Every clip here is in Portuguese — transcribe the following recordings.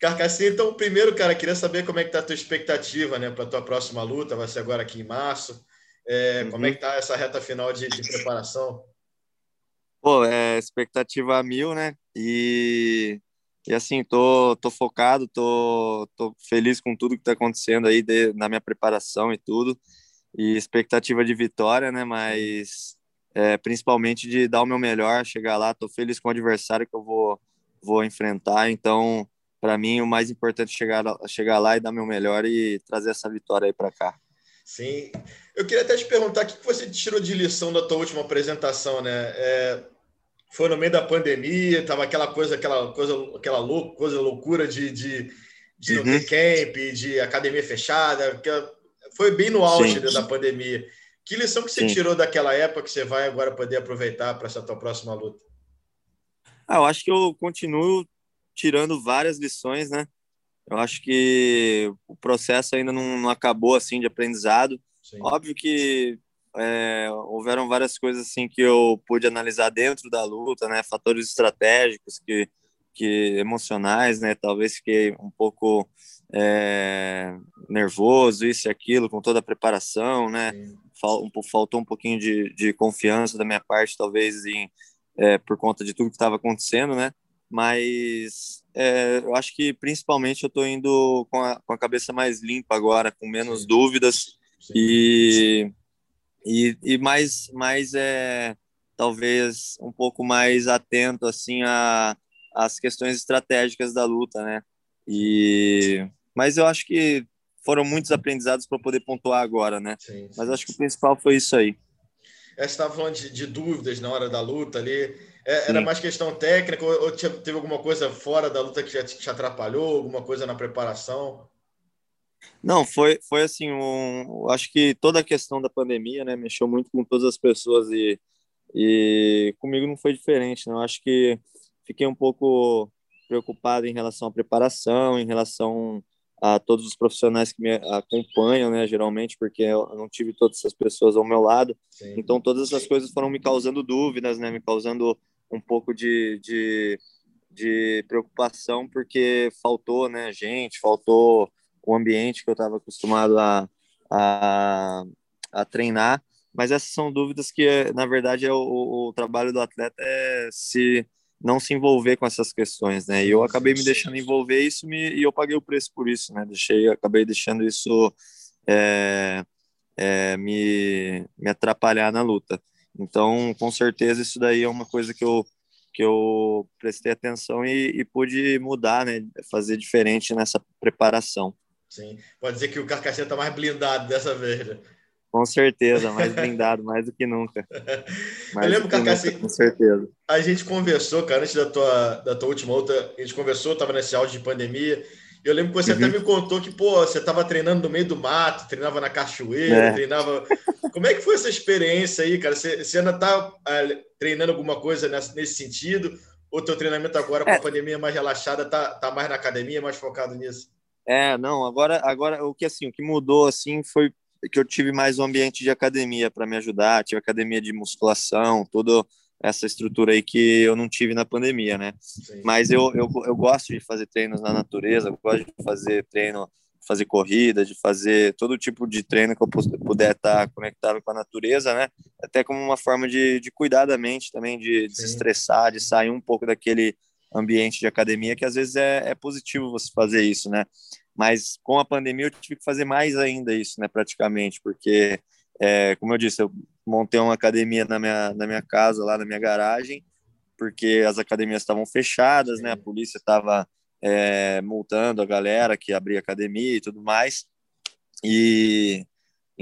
Carcassinha, então, primeiro, cara, queria saber como é que tá a tua expectativa, né, para tua próxima luta, vai ser agora aqui em março. É, uhum. Como é que tá essa reta final de, de preparação? Pô, é expectativa mil, né? E, e assim, tô, tô focado, tô, tô feliz com tudo que tá acontecendo aí de, na minha preparação e tudo. E expectativa de vitória, né? Mas é, principalmente de dar o meu melhor, chegar lá. Tô feliz com o adversário que eu vou, vou enfrentar. Então, para mim, o mais importante é chegar, chegar lá e dar meu melhor e trazer essa vitória aí para cá. Sim. Eu queria até te perguntar o que você tirou de lição da tua última apresentação, né? É, foi no meio da pandemia, tava aquela coisa, aquela coisa, aquela lou coisa loucura de, de, de uhum. camp, de academia fechada, que foi bem no auge Sim. da pandemia. Que lição que você Sim. tirou daquela época que você vai agora poder aproveitar para essa tua próxima luta? Ah, eu acho que eu continuo tirando várias lições, né? Eu acho que o processo ainda não, não acabou assim de aprendizado. Sim. Óbvio que é, houveram várias coisas assim que eu pude analisar dentro da luta, né? Fatores estratégicos que, que emocionais, né? Talvez fiquei um pouco é, nervoso, isso e aquilo, com toda a preparação, né? Fal, um, faltou um pouquinho de, de confiança da minha parte, talvez em, é, por conta de tudo que estava acontecendo, né? mas é, eu acho que principalmente eu estou indo com a, com a cabeça mais limpa agora, com menos Sim. dúvidas Sim. E, e, e mais, mais é, talvez um pouco mais atento assim a as questões estratégicas da luta, né? E mas eu acho que foram muitos aprendizados para poder pontuar agora, né? Sim, sim. Mas acho que o principal foi isso aí. É, você estava falando de, de, dúvidas na hora da luta ali. É, era mais questão técnica ou, ou teve alguma coisa fora da luta que já te atrapalhou, alguma coisa na preparação? Não, foi, foi assim, um, acho que toda a questão da pandemia, né, mexeu muito com todas as pessoas e, e comigo não foi diferente, né, eu acho que fiquei um pouco preocupado em relação à preparação, em relação a todos os profissionais que me acompanham, né, geralmente, porque eu não tive todas essas pessoas ao meu lado, Sim. então todas essas coisas foram me causando dúvidas, né, me causando um pouco de, de, de preocupação, porque faltou, né, gente, faltou o ambiente que eu estava acostumado a, a, a, treinar, mas essas são dúvidas que, na verdade, é o, o trabalho do atleta é se não se envolver com essas questões, né? E eu acabei me deixando envolver isso me, e eu paguei o preço por isso, né? Deixei, acabei deixando isso é, é, me, me atrapalhar na luta. Então, com certeza, isso daí é uma coisa que eu, que eu prestei atenção e, e pude mudar, né? Fazer diferente nessa preparação. Sim, pode dizer que o Carcassonne está mais blindado dessa vez, né? Com certeza, mais blindado, mais do que nunca. Mais eu lembro, Carcassonne, com certeza. A gente conversou, cara, antes da tua, da tua última luta, a gente conversou, estava nesse áudio de pandemia, eu lembro que você uhum. até me contou que, pô, você estava treinando no meio do mato, treinava na cachoeira, é. treinava. Como é que foi essa experiência aí, cara? Você, você ainda está é, treinando alguma coisa nesse, nesse sentido? Ou teu treinamento agora com é. a pandemia mais relaxada tá, tá mais na academia, mais focado nisso? É, não, agora, agora o que assim, o que mudou assim foi que eu tive mais um ambiente de academia para me ajudar, tive academia de musculação, toda essa estrutura aí que eu não tive na pandemia, né? Sim. Mas eu, eu, eu gosto de fazer treinos na natureza, gosto de fazer treino, fazer corrida, de fazer todo tipo de treino que eu puder estar conectado com a natureza, né? Até como uma forma de, de cuidar da mente também, de, de se estressar, de sair um pouco daquele ambiente de academia, que às vezes é, é positivo você fazer isso, né? Mas com a pandemia eu tive que fazer mais ainda isso, né? Praticamente, porque, é, como eu disse, eu montei uma academia na minha, na minha casa, lá na minha garagem, porque as academias estavam fechadas, né? A polícia estava é, multando a galera que abria academia e tudo mais. E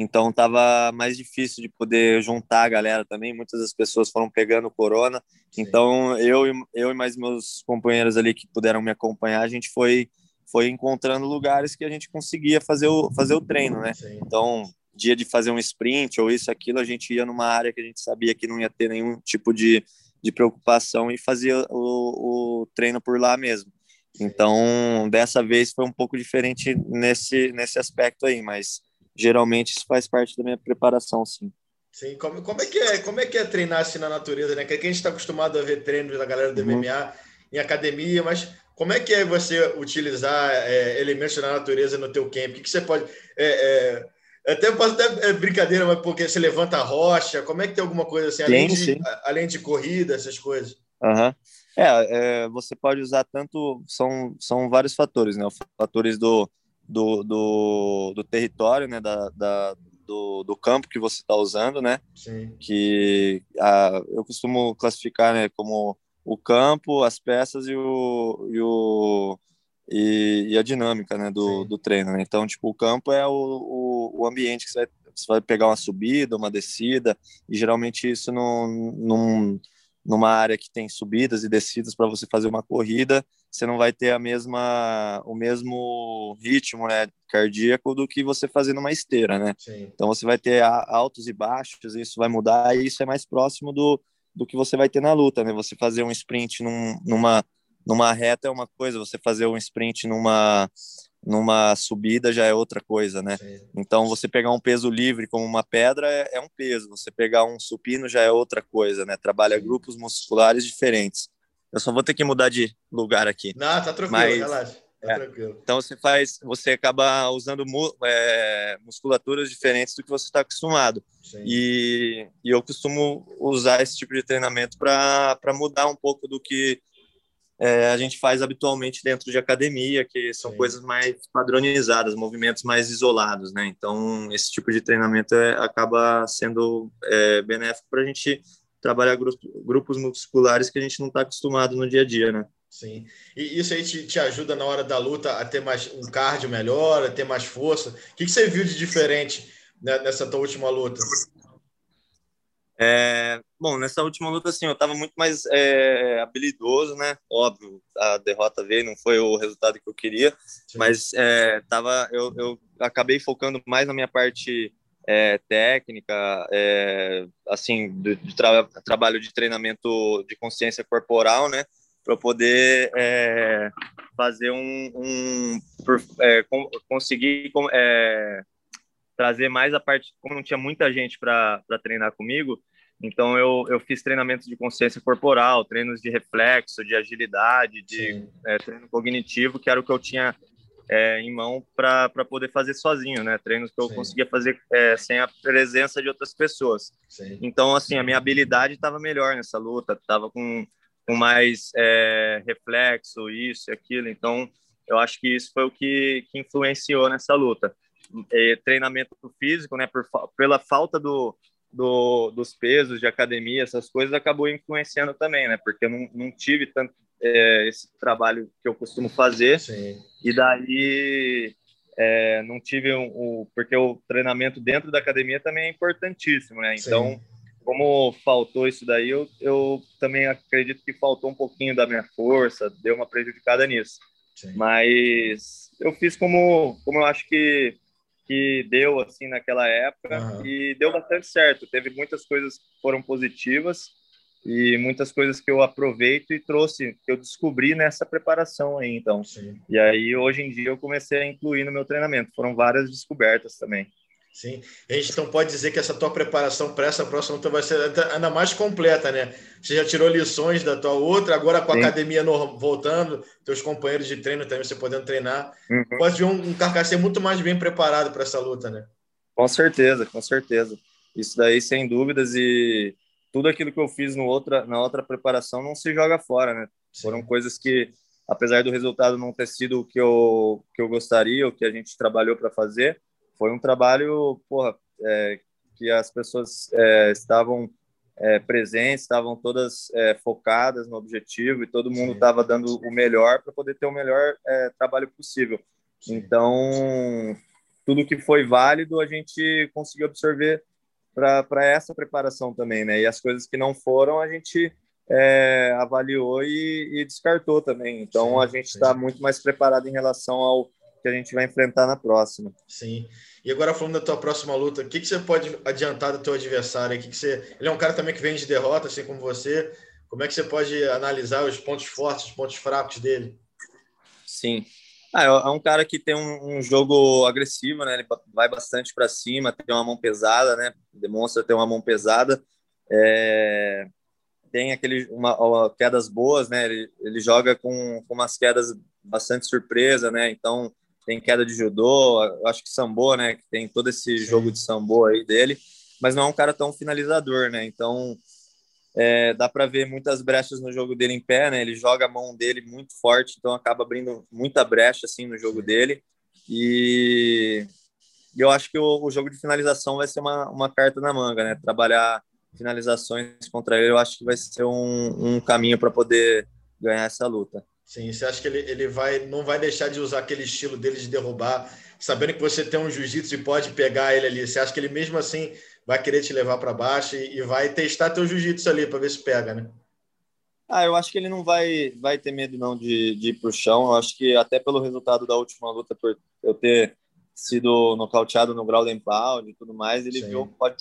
então estava mais difícil de poder juntar a galera também. Muitas das pessoas foram pegando corona. Sim. Então eu, eu e mais meus companheiros ali que puderam me acompanhar, a gente foi foi encontrando lugares que a gente conseguia fazer o fazer o treino, né? Sim. Então dia de fazer um sprint ou isso aquilo a gente ia numa área que a gente sabia que não ia ter nenhum tipo de, de preocupação e fazia o, o treino por lá mesmo. Então dessa vez foi um pouco diferente nesse nesse aspecto aí, mas geralmente isso faz parte da minha preparação, sim. Sim, como, como, é que é, como é que é treinar assim na natureza, né? Que a gente está acostumado a ver treinos da galera do uhum. MMA em academia, mas como é que é você utilizar é, elementos da natureza no teu camp? O que, que você pode... É, é, até posso até é brincadeira, mas porque você levanta a rocha, como é que tem alguma coisa assim, além, de, além de corrida, essas coisas? Uhum. É, é, você pode usar tanto, são, são vários fatores, né? Fatores do, do, do, do território, né? Da, da, do, do campo que você está usando, né? Sim. Que a, eu costumo classificar né, como o campo, as peças e o, e, o, e, e a dinâmica né, do, do treino. Né? Então, tipo, o campo é o, o, o ambiente que você vai, você vai pegar uma subida, uma descida, e geralmente isso não, não numa área que tem subidas e descidas para você fazer uma corrida, você não vai ter a mesma o mesmo ritmo, né, cardíaco do que você fazer numa esteira, né? Sim. Então você vai ter altos e baixos, isso vai mudar e isso é mais próximo do, do que você vai ter na luta, né? Você fazer um sprint num, numa numa reta é uma coisa, você fazer um sprint numa numa subida já é outra coisa, né? Sim. Então, você pegar um peso livre como uma pedra é, é, um peso, você pegar um supino já é outra coisa, né? Trabalha grupos musculares diferentes. Eu só vou ter que mudar de lugar aqui. Não, tá tranquilo, Mas, relaxa. Tá é. Então você faz, você acaba usando mu, é, musculaturas diferentes do que você está acostumado. E, e, eu costumo usar esse tipo de treinamento para mudar um pouco do que é, a gente faz habitualmente dentro de academia, que são Sim. coisas mais padronizadas, movimentos mais isolados, né? Então, esse tipo de treinamento é, acaba sendo é, benéfico para a gente trabalhar grupos musculares que a gente não está acostumado no dia a dia, né? Sim. E isso aí te, te, ajuda na hora da luta a ter mais um cardio melhor, a ter mais força. O que, que você viu de diferente né, nessa tua última luta? É, bom, nessa última luta, assim, eu estava muito mais é, habilidoso, né? Óbvio, a derrota veio, não foi o resultado que eu queria, Sim. mas é, tava, eu, eu acabei focando mais na minha parte é, técnica, é, assim, de, de tra trabalho de treinamento de consciência corporal, né? Para poder é, fazer um, um é, conseguir trazer mais a parte, como não tinha muita gente para treinar comigo, então eu, eu fiz treinamentos de consciência corporal, treinos de reflexo, de agilidade, de é, treino cognitivo, que era o que eu tinha é, em mão para poder fazer sozinho, né? Treinos que eu Sim. conseguia fazer é, sem a presença de outras pessoas. Sim. Então, assim, a minha habilidade estava melhor nessa luta, estava com, com mais é, reflexo, isso e aquilo. Então, eu acho que isso foi o que, que influenciou nessa luta. E, treinamento físico, né? Por, pela falta do, do, dos pesos de academia, essas coisas, acabou influenciando também, né? Porque eu não, não tive tanto é, esse trabalho que eu costumo fazer. Sim. E daí é, não tive o um, um, porque o treinamento dentro da academia também é importantíssimo, né? Então, Sim. Como faltou isso daí, eu, eu também acredito que faltou um pouquinho da minha força, deu uma prejudicada nisso. Sim. Mas eu fiz como, como eu acho que que deu assim naquela época uhum. e deu bastante certo. Teve muitas coisas que foram positivas e muitas coisas que eu aproveito e trouxe, que eu descobri nessa preparação aí, então. Sim. E aí hoje em dia eu comecei a incluir no meu treinamento. Foram várias descobertas também. Sim. A gente então pode dizer que essa tua preparação para essa próxima luta vai ser ainda mais completa, né? Você já tirou lições da tua outra, agora com a Sim. academia voltando, teus companheiros de treino também você podendo treinar. Uhum. Pode ver um, um carcacê muito mais bem preparado para essa luta, né? Com certeza, com certeza. Isso daí, sem dúvidas, e tudo aquilo que eu fiz no outra, na outra preparação não se joga fora, né? Sim. Foram coisas que, apesar do resultado não ter sido o que eu, que eu gostaria, o que a gente trabalhou para fazer, foi um trabalho, porra, é, que as pessoas é, estavam é, presentes, estavam todas é, focadas no objetivo e todo mundo estava dando o melhor para poder ter o melhor é, trabalho possível. Então, tudo que foi válido a gente conseguiu absorver para essa preparação também, né? E as coisas que não foram a gente é, avaliou e, e, descartou também. Então, a gente está muito mais preparado em relação ao que a gente vai enfrentar na próxima. Sim. E agora falando da tua próxima luta, o que, que você pode adiantar do teu adversário? O que, que você... Ele é um cara também que vem de derrota, assim como você. Como é que você pode analisar os pontos fortes, os pontos fracos dele? Sim. Ah, é um cara que tem um, um jogo agressivo, né? Ele vai bastante para cima, tem uma mão pesada, né? Demonstra ter uma mão pesada. É... tem aquele uma, quedas boas, né? Ele, ele joga com, com umas quedas bastante surpresa, né? Então tem queda de judô, acho que sambo, né? Que tem todo esse jogo de sambo aí dele, mas não é um cara tão finalizador, né? Então é, dá para ver muitas brechas no jogo dele em pé, né? Ele joga a mão dele muito forte, então acaba abrindo muita brecha assim no jogo Sim. dele. E eu acho que o, o, jogo de finalização vai ser uma, uma carta na manga, né? Trabalhar finalizações contra ele, eu acho que vai ser um, um caminho para poder ganhar essa luta. Sim, você acha que ele, ele vai, não vai deixar de usar aquele estilo dele de derrubar, sabendo que você tem um jiu-jitsu e pode pegar ele ali? Você acha que ele mesmo assim vai querer te levar para baixo e, e, vai testar teu jiu-jitsu ali para ver se pega, né? Ah, eu acho que ele não vai, vai ter medo não de, de ir para o chão. Eu acho que até pelo resultado da última luta, por eu ter sido nocauteado no grau de pound e tudo mais, ele Sim. viu, pode,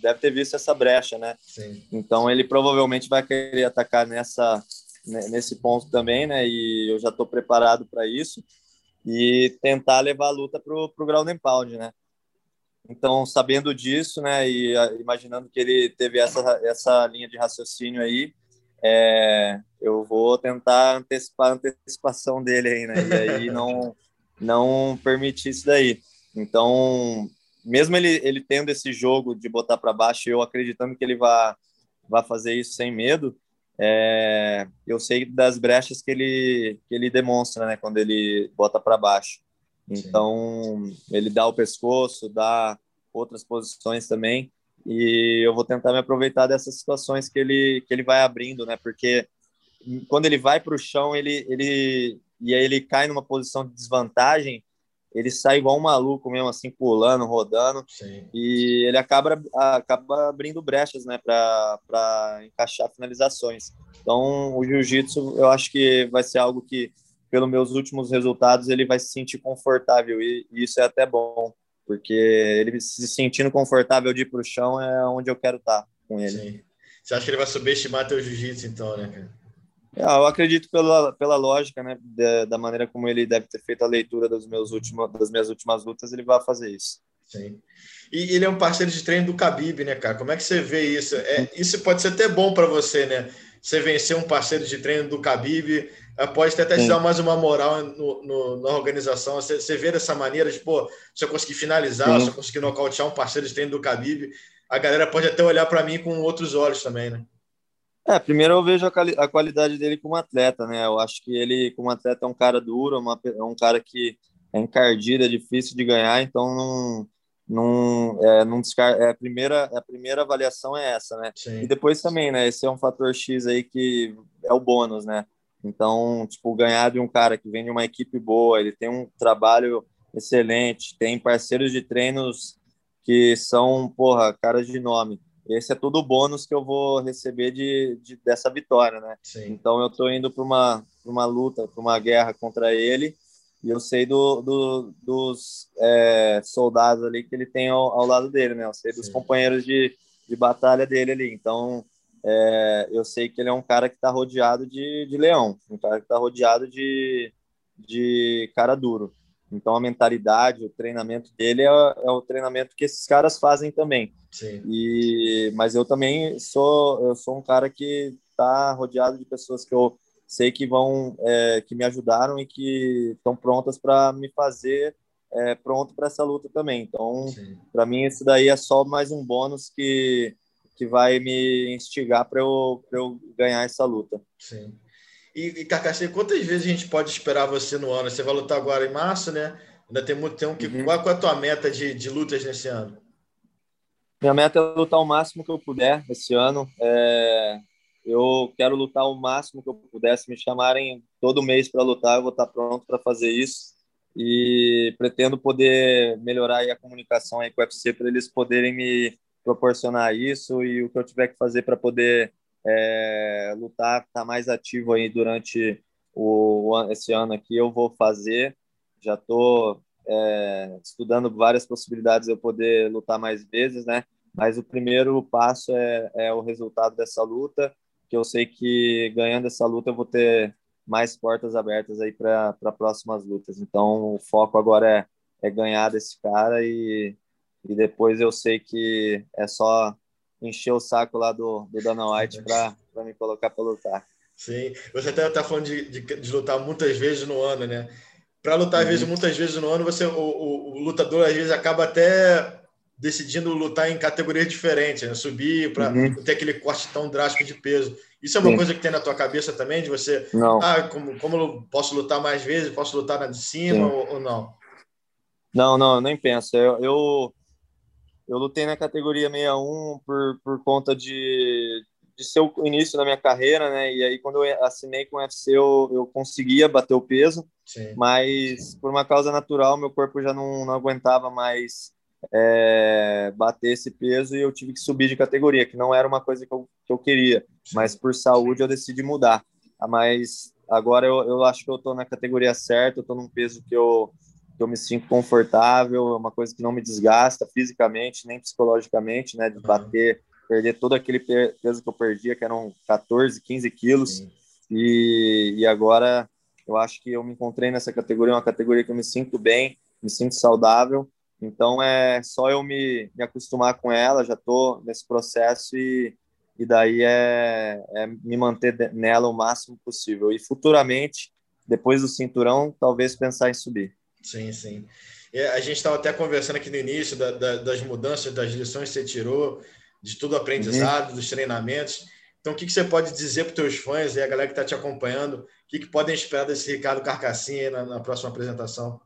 deve ter visto essa brecha, né? Sim. Então ele provavelmente vai querer atacar nessa nesse ponto também, né? E eu já estou preparado para isso e tentar levar a luta para o ground and pound, né? Então, sabendo disso, né, e imaginando que ele teve essa, essa linha de raciocínio aí, é, eu vou tentar antecipar a antecipação dele aí, né, e aí não, não permitir isso daí. Então, mesmo ele, ele tendo esse jogo de botar para baixo, eu acreditando que ele vai, vai fazer isso sem medo, é, eu sei das brechas que ele, que ele demonstra, né, quando ele bota para baixo. Então, Sim. ele dá o pescoço, dá outras posições também, e eu vou tentar me aproveitar dessas situações que ele, que ele vai abrindo, né, porque quando ele vai para o chão, ele, ele, e aí ele cai numa posição de desvantagem, ele sai igual um maluco mesmo, assim, pulando, rodando. Sim. E ele acaba, acaba abrindo brechas, né, para encaixar finalizações. Então, o jiu-jitsu, eu acho que vai ser algo que, pelos meus últimos resultados, ele vai se sentir confortável. E, e isso é até bom, porque ele se sentindo confortável de ir para o chão é onde eu quero estar tá com ele. Sim. Você acha que ele vai subestimar teu jiu-jitsu, então, né, cara? É, eu acredito pela, pela lógica, né, da, da, maneira como ele deve ter feito a leitura dos meus últimos, das minhas últimas lutas, ele vai fazer isso. Sim. E ele é um parceiro de treino do Khabib, né, cara? Como é que você vê isso? É, isso pode ser até bom para você, né? Você vencer um parceiro de treino do Khabib, é, pode até te dar mais uma moral no, no, na organização. Você, você vê dessa maneira, de, pô, se eu conseguir finalizar, Sim. se eu conseguir nocautear um parceiro de treino do Khabib, a galera pode até olhar para mim com outros olhos também, né? É, primeiro eu vejo a, a, qualidade dele como atleta, né? Eu acho que ele, como atleta, é um cara duro, uma, é um cara que é encardido, é difícil de ganhar, então não, não, é, não descar é, a primeira a primeira avaliação é essa, né? Sim. E depois também, né? Esse é um fator X aí que é o bônus, né? Então, tipo, ganhar de um cara que vem de uma equipe boa, ele tem um trabalho excelente, tem parceiros de treinos que são, porra, caras de nome esse é tudo o bônus que eu vou receber de, de dessa vitória, né? Sim. Então eu estou indo para uma uma luta, para uma guerra contra ele e eu sei do, do dos é, soldados ali que ele tem ao, ao, lado dele, né? Eu sei dos Sim. companheiros de, de batalha dele ali. Então é, eu sei que ele é um cara que está rodeado de, de leão, um cara que está rodeado de, de cara duro. Então a mentalidade, o treinamento dele é, é o treinamento que esses caras fazem também. Sim. E mas eu também sou eu sou um cara que está rodeado de pessoas que eu sei que vão é, que me ajudaram e que estão prontas para me fazer é, pronto para essa luta também. Então, para mim isso daí é só mais um bônus que que vai me instigar para eu, eu ganhar essa luta. Sim. E, e quantas vezes a gente pode esperar você no ano? Você vai lutar agora em março, né? Ainda tem muito tempo. Que, uhum. Qual é a tua meta de, de lutas nesse ano? Minha meta é lutar o máximo que eu puder esse ano. É, eu quero lutar o máximo que eu puder. Se me chamarem todo mês para lutar, eu vou estar pronto para fazer isso. E pretendo poder melhorar a comunicação aí com o UFC para eles poderem me proporcionar isso e o que eu tiver que fazer para poder é, lutar, estar tá mais ativo aí durante o, esse ano aqui, eu vou fazer. Já estou é, estudando várias possibilidades de eu poder lutar mais vezes, né? Mas o primeiro passo é, é o resultado dessa luta, que eu sei que ganhando essa luta eu vou ter mais portas abertas aí para próximas lutas. Então o foco agora é, é ganhar desse cara e, e depois eu sei que é só encher o saco lá do, do Dana White me colocar para lutar. Sim, você até está falando de, de, de, lutar muitas vezes no ano, né? Para lutar, uhum. vezes, muitas vezes no ano, você, o, o, o, lutador às vezes acaba até decidindo lutar em categorias diferentes, né? subir para uhum. ter aquele corte tão drástico de peso. Isso é uma Sim. coisa que tem na tua cabeça também, de você, não. ah, como, como eu posso lutar mais vezes, posso lutar na de cima ou, ou, não? Não, não, nem penso. Eu, eu, eu lutei na categoria 61 por, por conta de, de ser o início da minha carreira, né? E aí, quando eu assinei com o UFC, eu, eu conseguia bater o peso, Sim. mas por uma causa natural, meu corpo já não, não aguentava mais é, bater esse peso e eu tive que subir de categoria, que não era uma coisa que eu, que eu queria, Sim. mas por saúde eu decidi mudar. Ah, mas agora eu, eu acho que eu estou na categoria certa, eu estou num peso que eu, que eu me sinto confortável, é uma coisa que não me desgasta fisicamente, nem psicologicamente, né, de uhum. bater, perder todo aquele peso que eu perdia, que eram 14, 15 quilos, e, e agora eu acho que eu me encontrei nessa categoria, uma categoria que eu me sinto bem, me sinto saudável, então é só eu me, me acostumar com ela, já estou nesse processo e, e daí é, é me manter nela o máximo possível. E futuramente, depois do cinturão, talvez pensar em subir. Sim, sim. A gente estava até conversando aqui no início da, da, das mudanças, das lições que você tirou, de tudo aprendizado, uhum. dos treinamentos. Então, o que, que você pode dizer para os teus fãs e a galera que está te acompanhando? O que, que podem esperar desse Ricardo Carcassinha na, na próxima apresentação?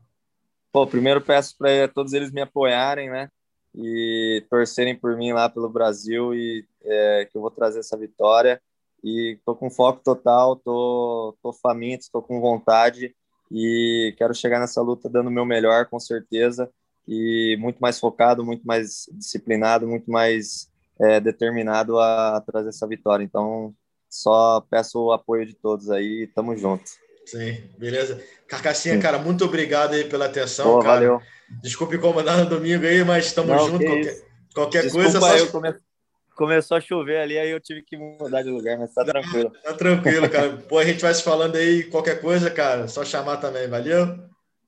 Pô, primeiro peço para todos eles me apoiarem, né? E torcerem por mim lá pelo Brasil e é, que eu vou trazer essa vitória. E tô com foco total, tô, tô faminto, tô com vontade e quero chegar nessa luta dando o meu melhor, com certeza. E muito mais focado, muito mais disciplinado, muito mais é, determinado a trazer essa vitória. Então, só peço o apoio de todos aí. Tamo junto. Sim, beleza. Carcassinha, Sim. cara, muito obrigado aí pela atenção, Pô, cara. Valeu. Desculpe incomodar no domingo aí, mas estamos juntos. Qualquer, qualquer coisa. Só... Eu come... Começou a chover ali, aí eu tive que mudar de lugar, mas tá tranquilo. Tá tranquilo, cara. Pô, a gente vai se falando aí, qualquer coisa, cara, só chamar também, valeu?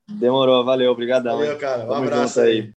Demorou, valeu, obrigadão. Valeu, cara. Um abraço aí.